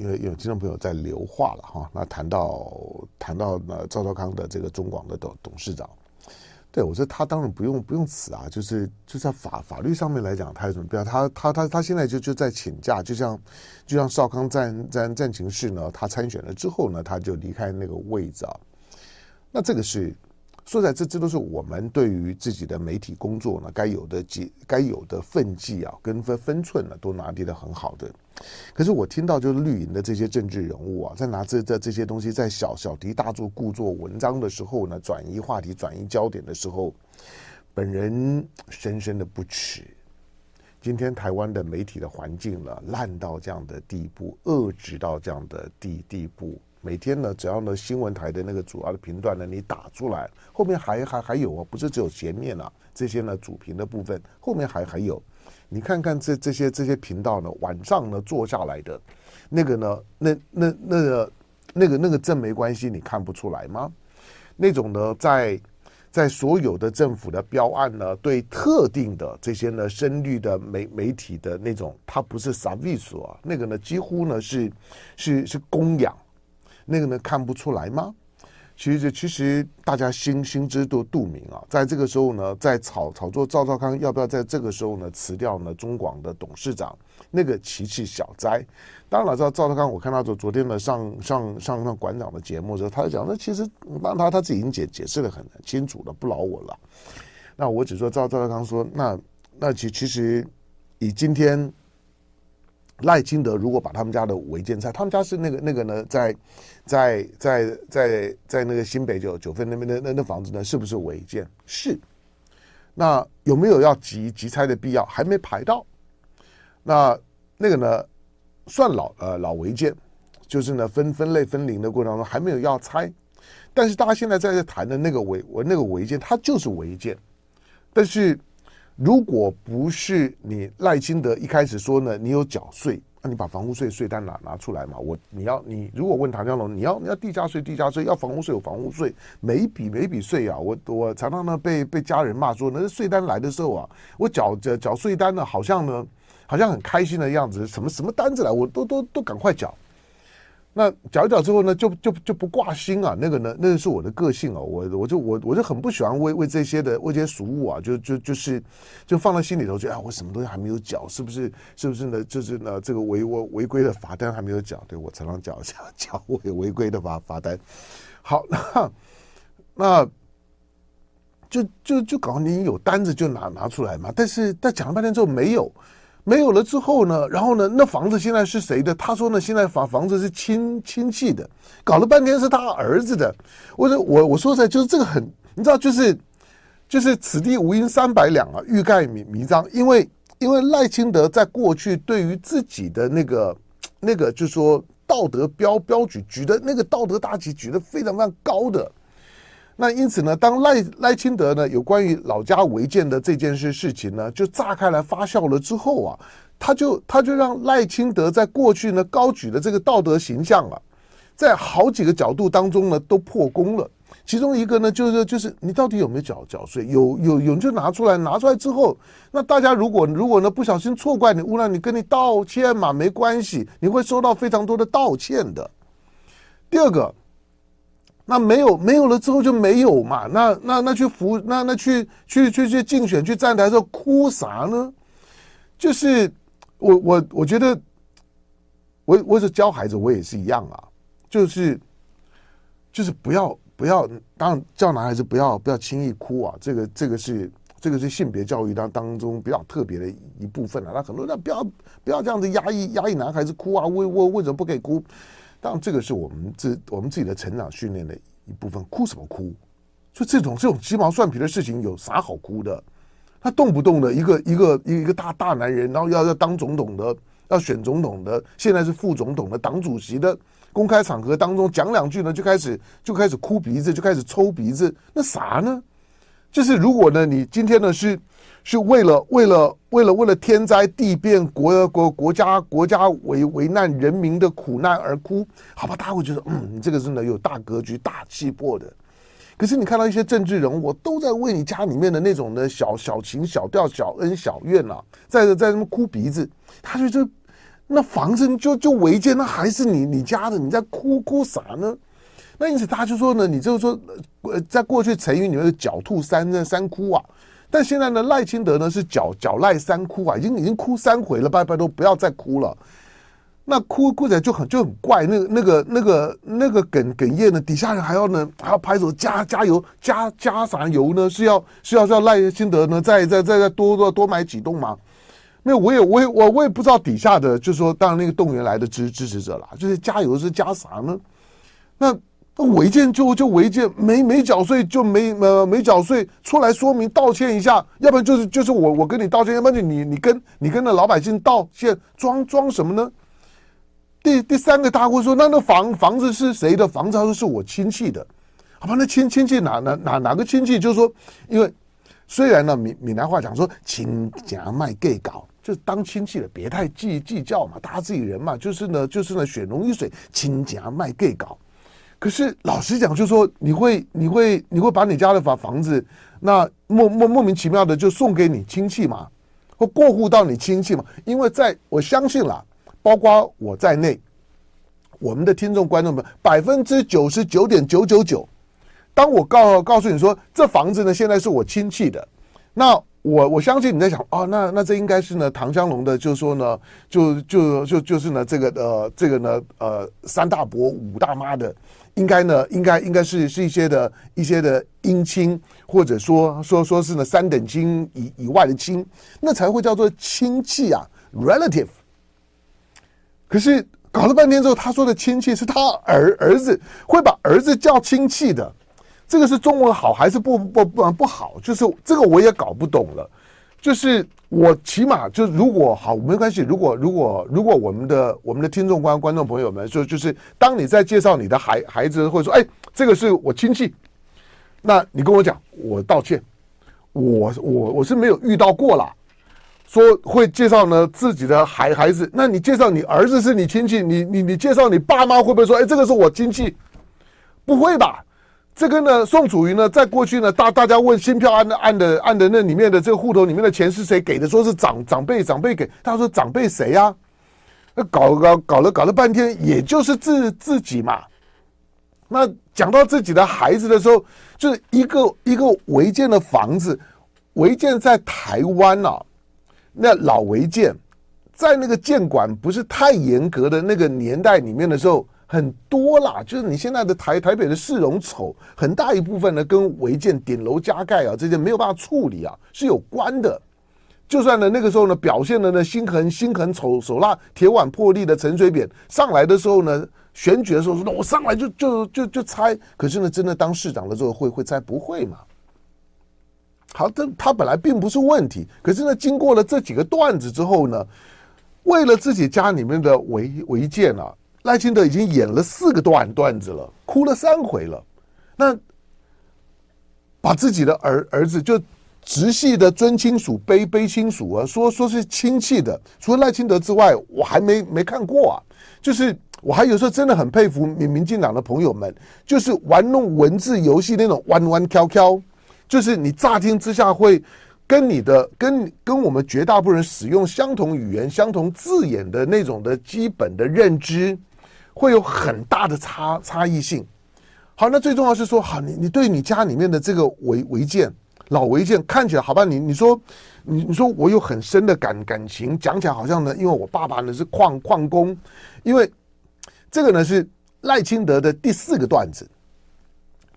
因为有听众朋友在留话了哈，那谈到谈到那赵少康的这个中广的董董事长。对，我说他当然不用不用辞啊，就是就在法法律上面来讲，他有什么必要？他他他他现在就就在请假，就像就像少康战战战情室呢，他参选了之后呢，他就离开那个位置啊。那这个是说在这这都是我们对于自己的媒体工作呢该有的节该有的分际啊，跟分分寸呢都拿捏的很好的。可是我听到就是绿营的这些政治人物啊，在拿这这这些东西在小小题大做故作文章的时候呢，转移话题、转移焦点的时候，本人深深的不齿。今天台湾的媒体的环境了，烂到这样的地步，恶质到这样的地地步。每天呢，只要呢新闻台的那个主要的频段呢，你打出来，后面还还还有啊，不是只有前面啊，这些呢主频的部分，后面还还有。你看看这这些这些频道呢，晚上呢做下来的，那个呢，那那那个那个那个正没关系，你看不出来吗？那种呢，在在所有的政府的标案呢，对特定的这些呢深绿的媒媒体的那种，它不是 service 啊，那个呢几乎呢是是是供养，那个呢看不出来吗？其实，其实大家心心知肚肚明啊，在这个时候呢，在炒炒作赵少康要不要在这个时候呢辞掉呢中广的董事长，那个其其小灾。当然了，知道赵少康，我看他昨昨天呢上上上上馆长的节目的时候，他就讲，那其实当他他自己已经解解释得很清楚了，不劳我了。那我只说赵赵少康说，那那其其实以今天。赖清德如果把他们家的违建拆，他们家是那个那个呢，在在在在在那个新北九九份那边的那那房子呢，是不是违建？是。那有没有要急急拆的必要？还没排到。那那个呢，算老呃老违建，就是呢分分类分零的过程当中还没有要拆。但是大家现在在这谈的那个违我那个违建，它就是违建，但是。如果不是你赖清德一开始说呢，你有缴税，那你把房屋税税单拿拿出来嘛？我你要你如果问唐湘龙，你要你要地价税地价税，要房屋税有房屋税，每一笔每一笔税啊，我我常常呢被被家人骂说，那税单来的时候啊，我缴缴缴税单呢，好像呢好像很开心的样子，什么什么单子来，我都都都赶快缴。那缴一缴之后呢，就就就不挂心啊，那个呢，那个是我的个性哦，我我就我我就很不喜欢为为这些的为这些俗物啊，就就就是就放在心里头，觉得啊，我什么东西还没有缴，是不是是不是呢？就是呢，这个违违违规的罚单还没有缴，对我常常缴缴缴违违规的罚罚单。好，那那就就就搞你有单子就拿拿出来嘛，但是但讲了半天之后没有。没有了之后呢，然后呢，那房子现在是谁的？他说呢，现在房房子是亲亲戚的，搞了半天是他儿子的。我说我我说出来就是这个很，你知道，就是就是此地无银三百两啊，欲盖弥弥彰。因为因为赖清德在过去对于自己的那个那个，就是说道德标标举举的那个道德大旗举得非常非常高的。那因此呢，当赖赖清德呢有关于老家违建的这件事事情呢，就炸开来发酵了之后啊，他就他就让赖清德在过去呢高举的这个道德形象啊，在好几个角度当中呢都破功了。其中一个呢就是就是你到底有没有缴缴税？有有有就拿出来，拿出来之后，那大家如果如果呢不小心错怪你污染你，跟你道歉嘛，没关系，你会收到非常多的道歉的。第二个。那没有没有了之后就没有嘛？那那那去服那那去去去去竞选去站台的时候哭啥呢？就是我我我觉得我我是教孩子，我也是一样啊，就是就是不要不要，当叫男孩子不要不要轻易哭啊。这个这个是这个是性别教育当当中比较特别的一部分啊。那很多人不要不要这样子压抑压抑男孩子哭啊，为为为什么不可以哭？当然，这个是我们自我们自己的成长训练的一部分。哭什么哭？就这种这种鸡毛蒜皮的事情，有啥好哭的？他动不动的一个一个一个大大男人，然后要要当总统的，要选总统的，现在是副总统的党主席的，公开场合当中讲两句呢，就开始就开始哭鼻子，就开始抽鼻子，那啥呢？就是如果呢，你今天呢是。是为了为了为了为了天灾地变国国国家国家危危难人民的苦难而哭，好吧？大家会觉得，嗯，你这个是呢有大格局、大气魄的。可是你看到一些政治人物，都在为你家里面的那种的小小情小调、小恩小怨啊，在在什么哭鼻子？他就这那房子就就违建，那还是你你家的，你在哭哭啥呢？那因此他就说呢，你就是说，呃，在过去成语里面的狡兔三三窟啊，但现在呢，赖清德呢是狡狡赖三窟啊，已经已经哭三回了，拜拜都不要再哭了。那哭哭起来就很就很怪，那个那个那个那个哽哽咽呢，底下人还要呢还要拍手加加油加加啥油呢？是要是要叫赖清德呢再再再再多多多买几栋吗？没有，我也我也我我也不知道底下的就是说，当然那个动员来的支支持者啦，就是加油是加啥呢？那违建就就违建，没没缴税就没呃没缴税，出来说明道歉一下，要不然就是就是我我跟你道歉，要不然就你你跟你跟那老百姓道歉，装装什么呢？第第三个大户说：“那那房房子是谁的房子？他说是我亲戚的，好吧？那亲亲戚哪哪哪哪个亲戚？就是说，因为虽然呢，闽闽南话讲说亲家卖 gay 搞，就是当亲戚的别太计计较嘛，大家自己人嘛，就是呢，就是呢，血浓于水，亲家卖 gay 搞。可是老实讲，就说你会你会你会把你家的房房子，那莫莫莫名其妙的就送给你亲戚嘛，或过户到你亲戚嘛？因为在我相信啦。”包括我在内，我们的听众观众们百分之九十九点九九九，当我告告诉你说这房子呢现在是我亲戚的，那我我相信你在想哦，那那这应该是呢唐香龙的，就是说呢，就就就就是呢这个呃这个呢呃三大伯五大妈的，应该呢应该应该是是一些的一些的姻亲，或者说说说是呢三等亲以以外的亲，那才会叫做亲戚啊，relative。可是搞了半天之后，他说的亲戚是他儿儿子，会把儿子叫亲戚的，这个是中文好还是不不不不好？就是这个我也搞不懂了。就是我起码就如果好没关系，如果如果如果我们的我们的听众观观众朋友们说，就是当你在介绍你的孩孩子，或者说哎这个是我亲戚，那你跟我讲，我道歉，我我我是没有遇到过啦。说会介绍呢自己的孩孩子，那你介绍你儿子是你亲戚，你你你介绍你爸妈会不会说，哎，这个是我亲戚？不会吧？这个呢，宋楚瑜呢，在过去呢，大大家问新票案的案的案的那里面的这个户头里面的钱是谁给的？说是长长辈长辈给，他说长辈谁呀？那搞搞搞了搞了半天，也就是自自己嘛。那讲到自己的孩子的时候，就是一个一个违建的房子，违建在台湾啊。那老违建，在那个建管不是太严格的那个年代里面的时候，很多啦。就是你现在的台台北的市容丑，很大一部分呢跟违建顶楼加盖啊这些没有办法处理啊是有关的。就算呢那个时候呢表现的呢心狠心狠手手辣铁腕破例的陈水扁上来的时候呢选举的时候说那，我上来就就就就拆，可是呢真的当市长的时候会会拆不会嘛？好，这他本来并不是问题，可是呢，经过了这几个段子之后呢，为了自己家里面的违违建啊，赖清德已经演了四个段段子了，哭了三回了。那把自己的儿儿子就直系的尊亲属、卑卑亲属啊，说说是亲戚的，除了赖清德之外，我还没没看过啊。就是我还有时候真的很佩服民民进党的朋友们，就是玩弄文字游戏那种弯弯挑挑。就是你乍听之下会跟你的跟跟我们绝大部分人使用相同语言、相同字眼的那种的基本的认知，会有很大的差差异性。好，那最重要是说，好，你你对你家里面的这个违违建老违建看起来好吧？你你说你你说我有很深的感感情，讲起来好像呢，因为我爸爸呢是矿矿工，因为这个呢是赖清德的第四个段子。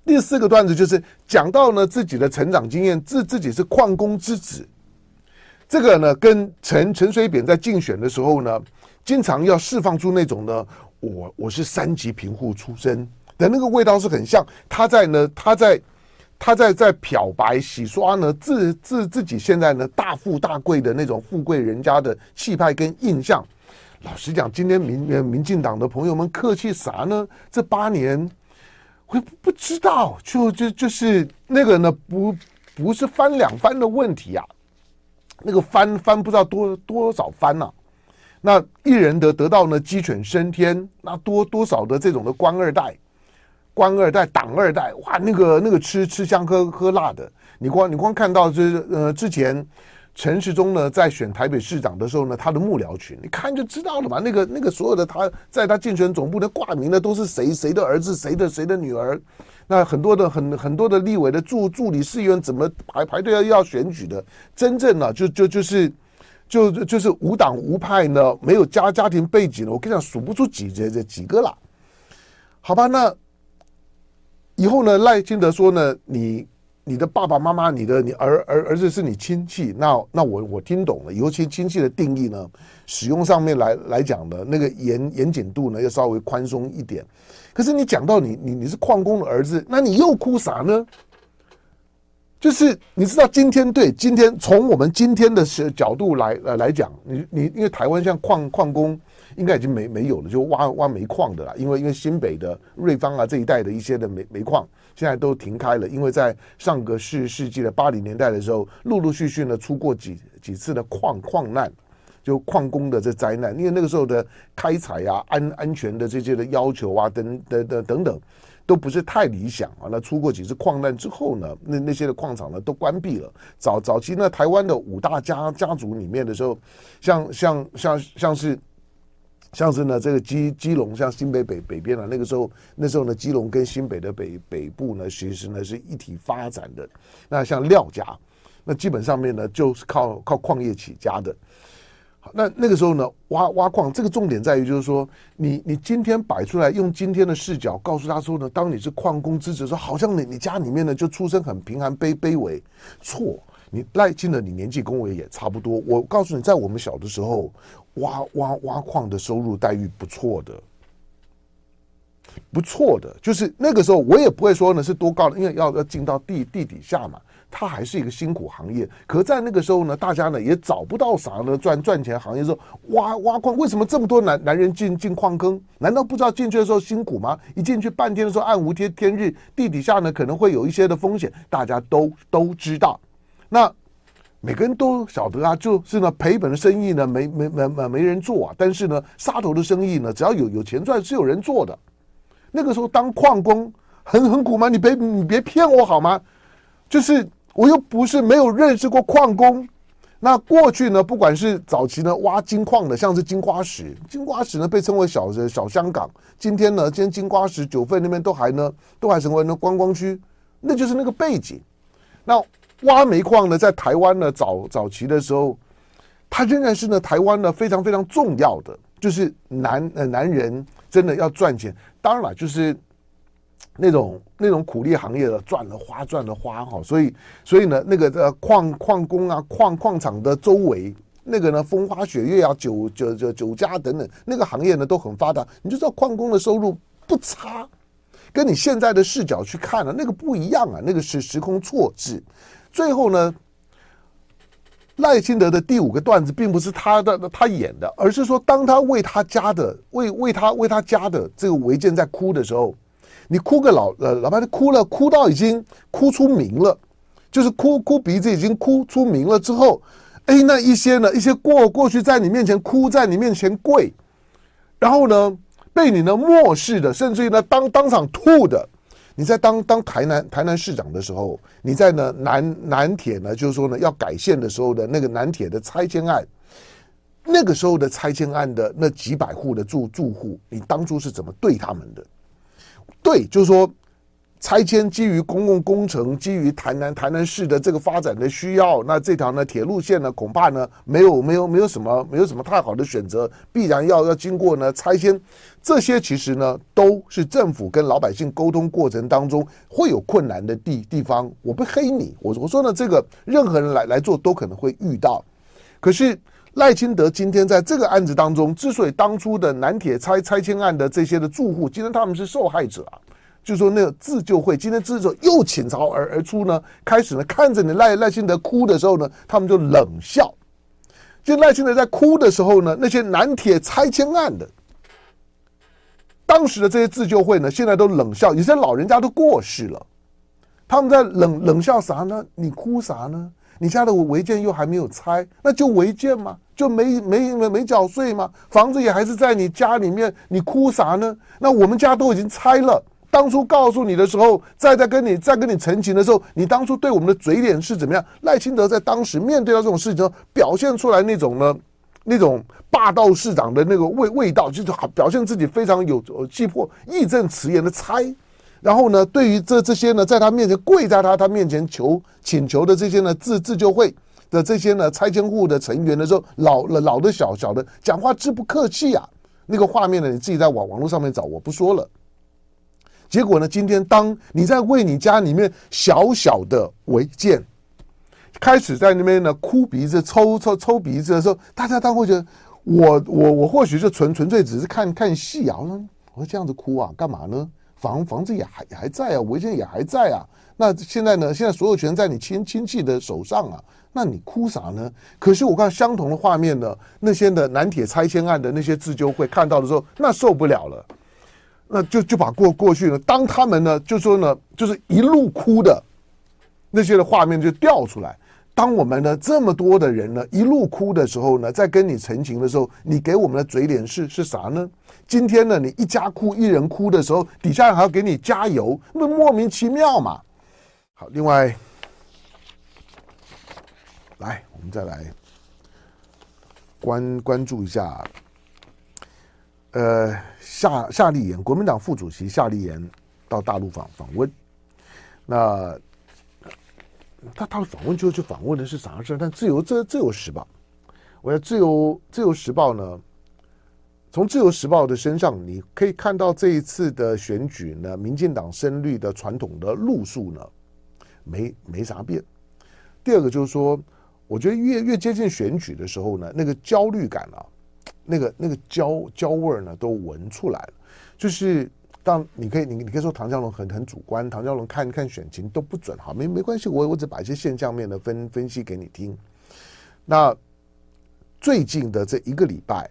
第四个段子就是讲到呢自己的成长经验，自自己是矿工之子，这个呢跟陈陈水扁在竞选的时候呢，经常要释放出那种呢，我我是三级贫户出身的那个味道是很像。他在呢，他在他在在漂白洗刷呢自自自己现在呢大富大贵的那种富贵人家的气派跟印象。老实讲，今天民民进党的朋友们客气啥呢？这八年。我不知道，就就就是那个呢，不不是翻两番的问题啊，那个翻翻不知道多多少番呐、啊。那一人得得到呢鸡犬升天，那多多少的这种的官二代、官二代、党二代，哇，那个那个吃吃香喝喝辣的。你光你光看到就是呃之前陈时中呢在选台北市长的时候呢，他的幕僚群，你看就知道了嘛。那个那个所有的他在他竞选总部的挂名的都是谁谁的儿子，谁的谁的女儿。那很多的很很多的立委的助助理市议员怎么排排队要要选举的？真正呢，就就就是就就是无党无派呢，没有家家庭背景的，我跟你讲数不出几这这几个了。好吧，那以后呢，赖清德说呢，你。你的爸爸妈妈，你的你儿儿儿子是你亲戚，那那我我听懂了。尤其亲戚的定义呢，使用上面来来讲的那个严严谨度呢，要稍微宽松一点。可是你讲到你你你是矿工的儿子，那你又哭啥呢？就是你知道今天对今天从我们今天的角度来呃来讲，你你因为台湾像矿矿工应该已经没没有了，就挖挖煤矿的啦。因为因为新北的瑞芳啊这一带的一些的煤煤矿。现在都停开了，因为在上个世世纪的八零年代的时候，陆陆续续呢出过几几次的矿矿难，就矿工的这灾难。因为那个时候的开采啊、安安全的这些的要求啊，等等等等等，都不是太理想啊。那出过几次矿难之后呢，那那些的矿场呢都关闭了。早早期呢，台湾的五大家家族里面的时候，像像像像是。像是呢，这个基基隆，像新北北北边啊，那个时候，那时候呢，基隆跟新北的北北部呢，其实呢是一体发展的。那像廖家，那基本上面呢就是靠靠矿业起家的。好，那那个时候呢，挖挖矿，这个重点在于就是说，你你今天摆出来，用今天的视角告诉他说呢，当你是矿工之子，说好像你你家里面呢就出身很贫寒卑卑微，错。你赖清德，你年纪跟我也差不多。我告诉你，在我们小的时候，挖挖挖矿的收入待遇不错的，不错的。就是那个时候，我也不会说呢是多高的，因为要要进到地地底下嘛，它还是一个辛苦行业。可在那个时候呢，大家呢也找不到啥呢赚赚钱行业。说挖挖矿，为什么这么多男男人进进矿坑？难道不知道进去的时候辛苦吗？一进去半天的时候暗无天天日，地底下呢可能会有一些的风险，大家都都知道。那每个人都晓得啊，就是呢赔本的生意呢没没没没没人做啊，但是呢杀头的生意呢只要有有钱赚是有人做的。那个时候当矿工很很苦吗？你别你别骗我好吗？就是我又不是没有认识过矿工。那过去呢，不管是早期呢挖金矿的，像是金瓜石，金瓜石呢被称为小小香港。今天呢，今天金瓜石九份那边都还呢都还成为那观光区，那就是那个背景。那。挖煤矿呢，在台湾呢早早期的时候，它仍然是呢台湾呢非常非常重要的，就是男呃男人真的要赚钱，当然了，就是那种那种苦力行业的赚了花赚了花哈，所以所以呢那个呃矿矿工啊矿矿场的周围那个呢风花雪月啊酒酒酒酒家等等那个行业呢都很发达，你就知道矿工的收入不差，跟你现在的视角去看呢那个不一样啊，那个是时空错置。最后呢，赖清德的第五个段子并不是他的他演的，而是说，当他为他家的为为他为他家的这个违建在哭的时候，你哭个老呃老半天哭了，哭到已经哭出名了，就是哭哭鼻子已经哭出名了之后，哎，那一些呢一些过过去在你面前哭，在你面前跪，然后呢被你呢漠视的，甚至于呢当当场吐的。你在当当台南台南市长的时候，你在呢南南铁呢，就是说呢要改线的时候的那个南铁的拆迁案，那个时候的拆迁案的那几百户的住住户，你当初是怎么对他们的？对，就是说。拆迁基于公共工程，基于台南台南市的这个发展的需要，那这条呢铁路线呢恐怕呢没有没有没有什么没有什么太好的选择，必然要要经过呢拆迁。这些其实呢都是政府跟老百姓沟通过程当中会有困难的地地方。我不黑你，我我说呢这个任何人来来做都可能会遇到。可是赖清德今天在这个案子当中，之所以当初的南铁拆拆迁案的这些的住户，今天他们是受害者啊。就说那个自救会今天自救又倾巢而而出呢，开始呢看着你赖赖清德哭的时候呢，他们就冷笑。就赖清德在哭的时候呢，那些南铁拆迁案的当时的这些自救会呢，现在都冷笑，有些老人家都过世了，他们在冷冷笑啥呢？你哭啥呢？你家的违建又还没有拆，那就违建吗，就没没没没缴税吗，房子也还是在你家里面，你哭啥呢？那我们家都已经拆了。当初告诉你的时候，再在跟你再跟你陈情的时候，你当初对我们的嘴脸是怎么样？赖清德在当时面对到这种事情，表现出来那种呢，那种霸道市长的那个味味道，就是表现自己非常有气魄、义正辞严的猜。然后呢，对于这这些呢，在他面前跪在他他面前求请求的这些呢自自救会的这些呢拆迁户的成员的时候，老了老的小小的讲话之不客气啊。那个画面呢，你自己在网网络上面找，我不说了。结果呢，今天当你在为你家里面小小的违建开始在那边呢哭鼻子、抽抽抽鼻子的时候，大家当会觉得我我我或许就纯纯粹只是看看戏啊。我说我这样子哭啊，干嘛呢？房房子也还也还在啊，违建也还在啊。那现在呢？现在所有权在你亲亲戚的手上啊。那你哭啥呢？可是我看相同的画面呢，那些的南铁拆迁案的那些自救会看到的时候，那受不了了，那就就把过过去了。当他们呢，就说呢，就是一路哭的那些的画面就调出来。当我们呢这么多的人呢一路哭的时候呢，在跟你陈情的时候，你给我们的嘴脸是是啥呢？今天呢，你一家哭一人哭的时候，底下人还要给你加油，那莫名其妙嘛。好，另外。来，我们再来关关注一下，呃，夏夏立言，国民党副主席夏立言到大陆访访问，那他他访问就去访问的是啥事儿？但自由这自由时报，我要自由自由时报呢，从自由时报的身上，你可以看到这一次的选举呢，民进党深绿的传统的路数呢，没没啥变。第二个就是说。我觉得越越接近选举的时候呢，那个焦虑感啊，那个那个焦焦味儿呢，都闻出来了。就是当你可以你你可以说唐湘龙很很主观，唐湘龙看看选情都不准，好，没没关系，我我只把一些现象面的分分析给你听。那最近的这一个礼拜，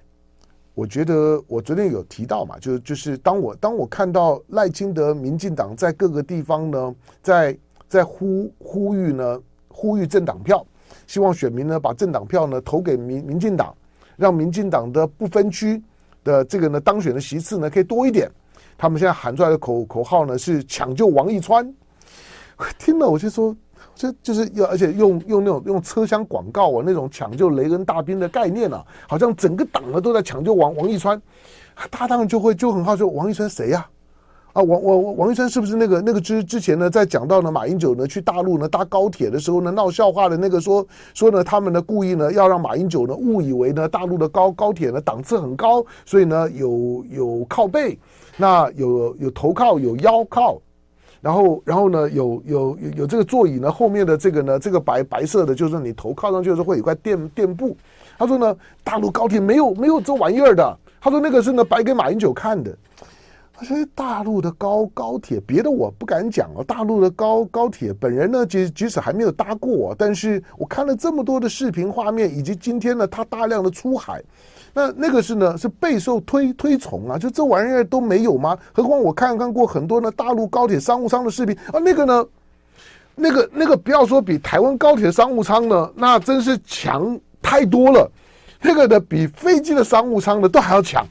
我觉得我昨天有提到嘛，就就是当我当我看到赖清德、民进党在各个地方呢，在在呼呼吁呢，呼吁政党票。希望选民呢把政党票呢投给民民进党，让民进党的不分区的这个呢当选的席次呢可以多一点。他们现在喊出来的口口号呢是抢救王一川。听了我就说，这就是要而且用用那种用车厢广告啊那种抢救雷恩大兵的概念啊，好像整个党呢都在抢救王王一川。他当然就会就很好奇，王一川谁呀？啊，王王王一川是不是那个那个之之前呢，在讲到呢马英九呢去大陆呢搭高铁的时候呢闹笑话的那个说说呢他们呢故意呢要让马英九呢误以为呢大陆的高高铁呢档次很高，所以呢有有靠背，那有有头靠有腰靠，然后然后呢有有有有这个座椅呢后面的这个呢这个白白色的就是你头靠上去的时候会有块垫垫布，他说呢大陆高铁没有没有这玩意儿的，他说那个是呢摆给马英九看的。他说大陆的高高铁，别的我不敢讲哦。大陆的高高铁，本人呢，即即使还没有搭过，但是我看了这么多的视频画面，以及今天呢，他大量的出海，那那个是呢，是备受推推崇啊。就这玩意儿都没有吗？何况我看看过很多呢，大陆高铁商务舱的视频啊，那个呢，那个那个不要说比台湾高铁商务舱呢，那真是强太多了。那个的比飞机的商务舱呢都还要强。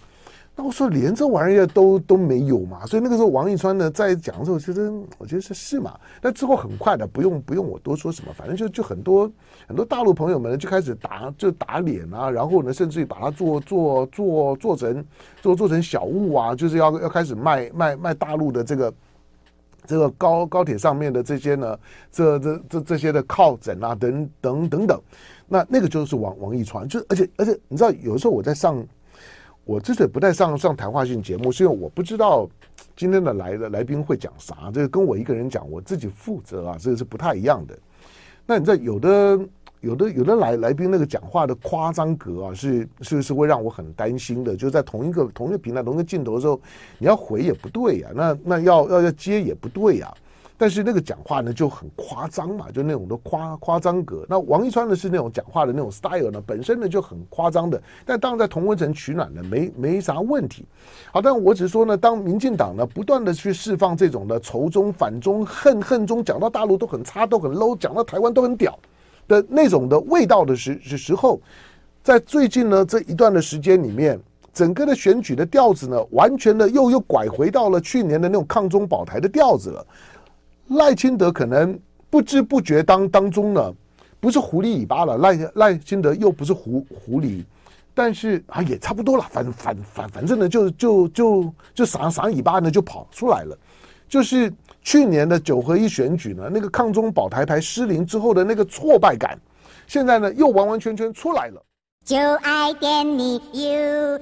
那我说连这玩意儿都都没有嘛，所以那个时候王一川呢在讲的时候，其实我觉得是是嘛。那之后很快的，不用不用我多说什么，反正就就很多很多大陆朋友们就开始打就打脸啊，然后呢甚至于把它做做做做成做做成小物啊，就是要要开始卖卖卖大陆的这个这个高高铁上面的这些呢这这这这些的靠枕啊等等等等。那那个就是王王一川，就而且而且你知道有时候我在上。我之所以不带上上谈话性节目，是因为我不知道今天的来的来宾会讲啥，这个跟我一个人讲，我自己负责啊，这个是不太一样的。那你知道有的有的有的来来宾那个讲话的夸张格啊，是是是会让我很担心的。就在同一个同一个平台同一个镜头的时候，你要回也不对呀，那那要要要接也不对呀。但是那个讲话呢就很夸张嘛，就那种的夸夸张格。那王一川呢是那种讲话的那种 style 呢，本身呢就很夸张的。但当然在同温层取暖呢，没没啥问题。好，但我只是说呢，当民进党呢不断的去释放这种的仇中、反中、恨恨中，讲到大陆都很差、都很 low，讲到台湾都很屌的那种的味道的时时时候，在最近呢这一段的时间里面，整个的选举的调子呢，完全的又又拐回到了去年的那种抗中保台的调子了。赖清德可能不知不觉当当中呢，不是狐狸尾巴了，赖赖清德又不是狐狐狸，但是啊也差不多了，反反反反正呢就就就就撒撒尾巴呢就跑出来了，就是去年的九合一选举呢，那个抗中保台牌失灵之后的那个挫败感，现在呢又完完全全出来了。就爱点你 UFO